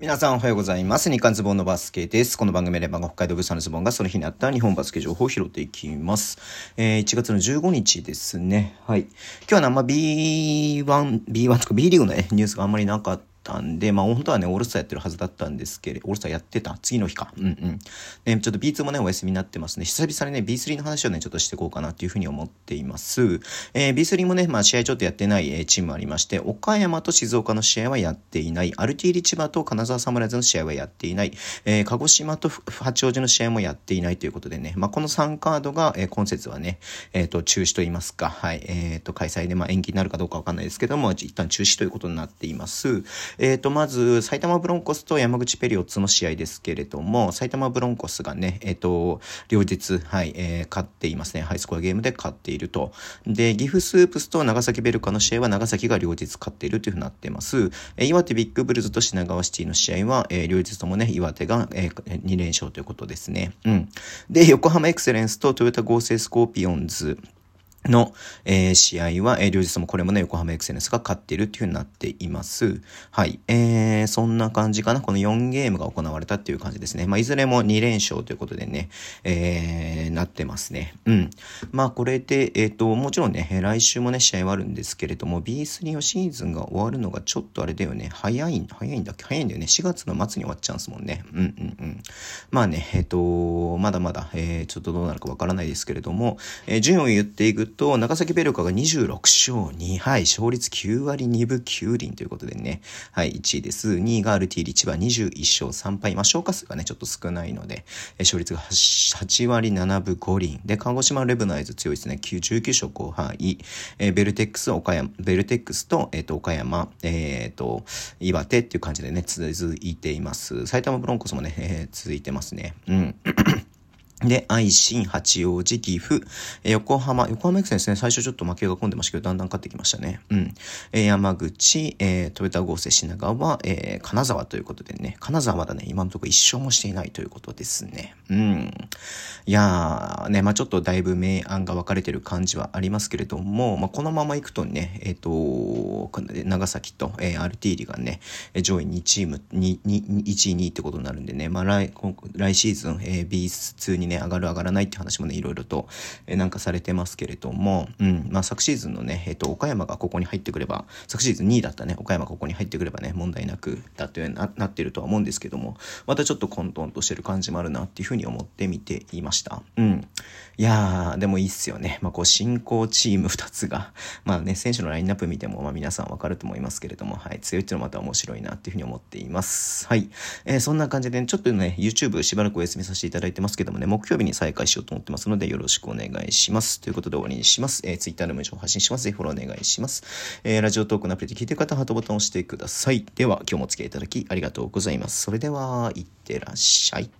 皆さんおはようございます。日刊ズボンのバスケです。この番組で番が北海道物産のズボンがその日にあった日本バスケ情報を拾っていきます。えー、1月の15日ですね。はい。今日は、あんま B1、B1 とか B リーグのね、ニュースがあんまりなかったんで、まあ本当はね、オールスターやってるはずだったんですけれど、オールスターやってた次の日か。うんうん。ね、ちょっと B2 もね、お休みになってますね。久々にね、B3 の話をね、ちょっとしていこうかなっていうふうに思っています。えー、B3 もね、まあ試合ちょっとやってない、え、チームありまして、岡山と静岡の試合はやっていない。アルティーリ千葉と金沢サムライズの試合はやっていない。えー、鹿児島と八王子の試合もやっていないということでね、まあこの3カードが、えー、今節はね、えっ、ー、と、中止と言いますか、はい、えっ、ー、と、開催で、まあ延期になるかどうかわかんないですけども、一旦中止ということになっています。えっ、と、まず、埼玉ブロンコスと山口ペリオッツの試合ですけれども、埼玉ブロンコスがね、えっ、ー、と、両日、はい、えー、勝っていますね。ハイスコアゲームで勝っていると。で、岐阜スープスと長崎ベルカの試合は長崎が両日勝っているというふうになっています。えー、岩手ビッグブルズと品川シティの試合は、えー、両日ともね、岩手が、えー、2連勝ということですね。うん。で、横浜エクセレンスと豊田合成スコーピオンズ。の、えー、試合は、えー、両日もこれもね、横浜エクセレンスが勝っているっていう風になっています。はい。えー、そんな感じかな。この4ゲームが行われたっていう感じですね。まあ、いずれも2連勝ということでね、えー、なってますね。うん。まあ、これで、えっ、ー、と、もちろんね、来週もね、試合はあるんですけれども、B3 のシーズンが終わるのがちょっとあれだよね。早い、早いんだっけ？早いんだよね。4月の末に終わっちゃうんですもんね。うんうんうん。まあね、えっ、ー、と、まだまだ、えー、ちょっとどうなるかわからないですけれども、えー、順位を言っていくと、長崎ベルカが26勝2敗、勝率9割2分9厘ということでね、はい、1位です。2位がアルティリチバ21勝3敗。まあ、消化数がね、ちょっと少ないので、勝率が 8, 8割7分5厘。で、鹿児島レブナイズ強いですね。19勝5敗。えー、ベルテックス、岡山、ベルテックスと、えっ、ー、と、岡山、えっ、ー、と、岩手っていう感じでね、続いています。埼玉ブロンコスもね、えー、続いてますね。うん。で、愛心、八王子、岐阜、え横浜、横浜 X ですね、最初ちょっと負けが込んでましたけど、だんだん勝ってきましたね。うん。えー、山口、えー、トヨタ合成品川、えー、金沢ということでね、金沢まだね、今のところ一勝もしていないということですね。うん。いやー、ね、まあちょっとだいぶ明暗が分かれてる感じはありますけれども、まあこのまま行くとね、えっ、ー、と、長崎と、えー、アルティーリがね、上位2チーム、2、2、1位、2位ってことになるんでね、まあ来、来シーズン、えー、B2 にね、上がる上がらないって話もね、いろいろと、え、なんかされてますけれども、うん、まあ昨シーズンのね、えっ、と、岡山がここに入ってくれば、昨シーズン2位だったね、岡山がここに入ってくればね、問題なくだってななってるとは思うんですけども、またちょっと混沌としてる感じもあるなっていうふうに思って見ていました。うん。いやー、でもいいっすよね。まあこう、進行チーム2つが、まあね、選手のラインナップ見ても、まあ皆さんわかると思いますけれども、はい、強いっていうのはまた面白いなっていうふうに思っています。はい。えー、そんな感じで、ね、ちょっとね、YouTube しばらくお休みさせていただいてますけどもね、木曜日に再開しようと思ってますので、よろしくお願いします。ということで終わりにします。えー、Twitter でも情報発信します。ぜひフォローお願いします。えー、ラジオトークのアプリで聞いてる方はハートボタンを押してください。では、今日もお付き合いいただきありがとうございます。それでは、いってらっしゃい。